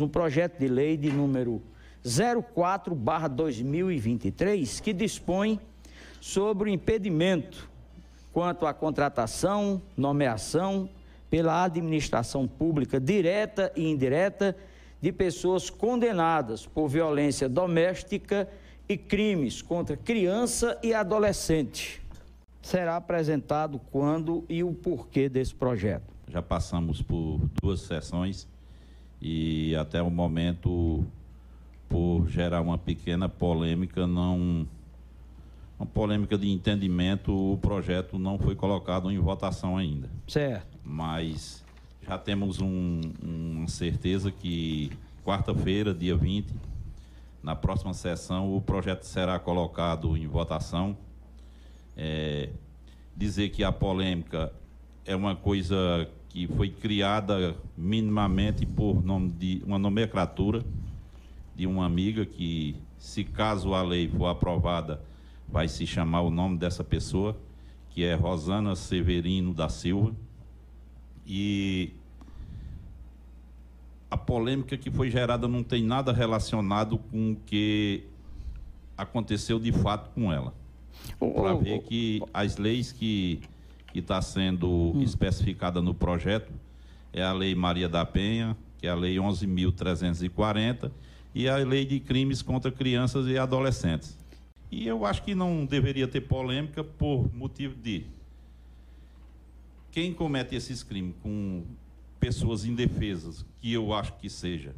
um projeto de lei de número 04/2023 que dispõe sobre o impedimento quanto à contratação, nomeação pela administração pública direta e indireta de pessoas condenadas por violência doméstica e crimes contra criança e adolescente. Será apresentado quando e o porquê desse projeto. Já passamos por duas sessões e até o momento, por gerar uma pequena polêmica, não uma polêmica de entendimento, o projeto não foi colocado em votação ainda. Certo. Mas já temos um, uma certeza que quarta-feira, dia 20, na próxima sessão, o projeto será colocado em votação. É, dizer que a polêmica é uma coisa que foi criada minimamente por nome de uma nomenclatura de uma amiga que, se caso a lei for aprovada, vai se chamar o nome dessa pessoa, que é Rosana Severino da Silva. E a polêmica que foi gerada não tem nada relacionado com o que aconteceu de fato com ela. Para ver que as leis que está sendo hum. especificada no projeto é a Lei Maria da Penha, que é a Lei 11.340, e a Lei de Crimes contra Crianças e Adolescentes. E eu acho que não deveria ter polêmica por motivo de quem comete esses crimes com pessoas indefesas, que eu acho que seja,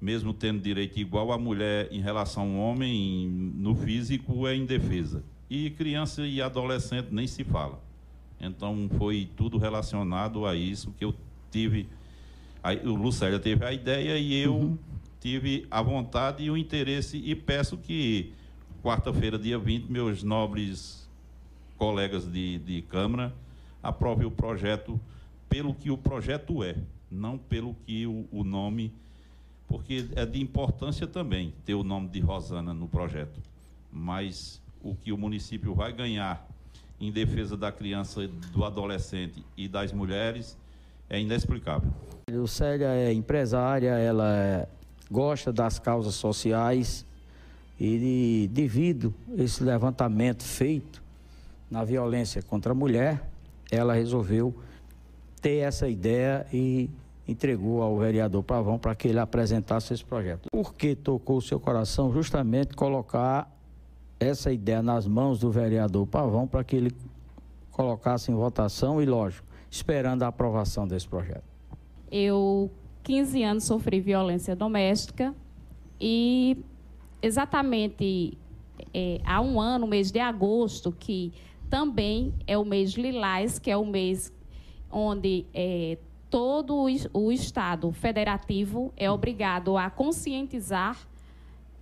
mesmo tendo direito igual a mulher em relação ao homem, no físico é indefesa. E criança e adolescente nem se fala. Então foi tudo relacionado a isso que eu tive. Aí, o Lucélia teve a ideia e eu uhum. tive a vontade e o interesse e peço que quarta-feira, dia 20, meus nobres colegas de, de Câmara aprovem o projeto pelo que o projeto é, não pelo que o, o nome, porque é de importância também ter o nome de Rosana no projeto. Mas o que o município vai ganhar em defesa da criança, do adolescente e das mulheres é inexplicável. Lucélia é empresária, ela é, gosta das causas sociais e devido a esse levantamento feito na violência contra a mulher, ela resolveu ter essa ideia e entregou ao vereador Pavão para que ele apresentasse esse projeto. Por que tocou o seu coração justamente colocar essa ideia nas mãos do vereador Pavão para que ele colocasse em votação e, lógico, esperando a aprovação desse projeto? Eu, 15 anos, sofri violência doméstica e exatamente é, há um ano, mês de agosto, que também é o mês lilás, que é o mês onde é, todo o Estado federativo é obrigado a conscientizar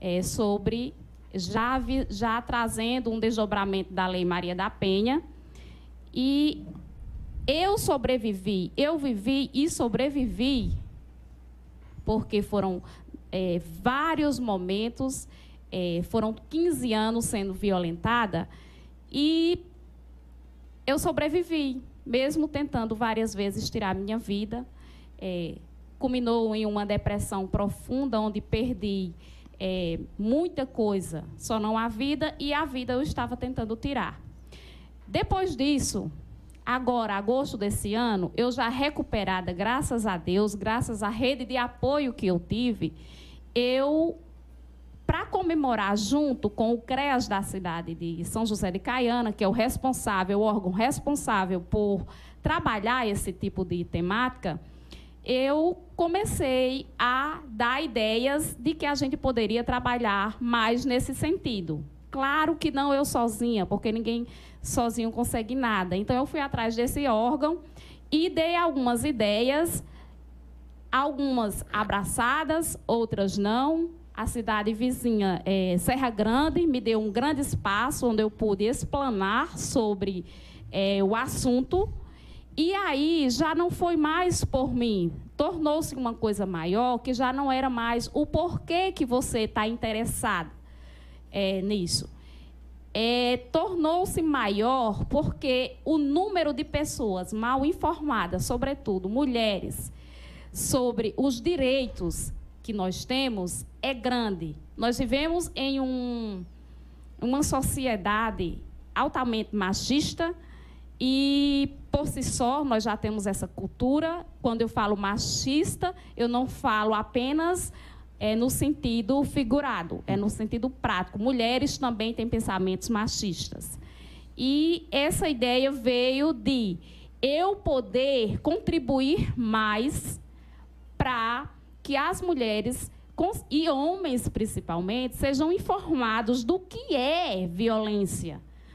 é, sobre, já, vi, já trazendo um desdobramento da Lei Maria da Penha. E eu sobrevivi, eu vivi e sobrevivi, porque foram é, vários momentos, é, foram 15 anos sendo violentada, e eu sobrevivi, mesmo tentando várias vezes tirar minha vida. É, culminou em uma depressão profunda, onde perdi é, muita coisa, só não a vida, e a vida eu estava tentando tirar. Depois disso, agora, agosto desse ano, eu já recuperada, graças a Deus, graças à rede de apoio que eu tive, eu, para comemorar junto com o CREAS da cidade de São José de Caiana, que é o responsável, o órgão responsável por trabalhar esse tipo de temática, eu comecei a dar ideias de que a gente poderia trabalhar mais nesse sentido. Claro que não eu sozinha, porque ninguém sozinho consegue nada. Então eu fui atrás desse órgão e dei algumas ideias, algumas abraçadas, outras não. A cidade vizinha, é, Serra Grande, me deu um grande espaço onde eu pude explanar sobre é, o assunto. E aí já não foi mais por mim, tornou-se uma coisa maior que já não era mais o porquê que você está interessado é, nisso. É, tornou-se maior porque o número de pessoas mal informadas, sobretudo mulheres, sobre os direitos que nós temos é grande. Nós vivemos em um, uma sociedade altamente machista e, por si só, nós já temos essa cultura. Quando eu falo machista, eu não falo apenas é, no sentido figurado, é no sentido prático. Mulheres também têm pensamentos machistas. E essa ideia veio de eu poder contribuir mais para que as mulheres e homens principalmente sejam informados do que é violência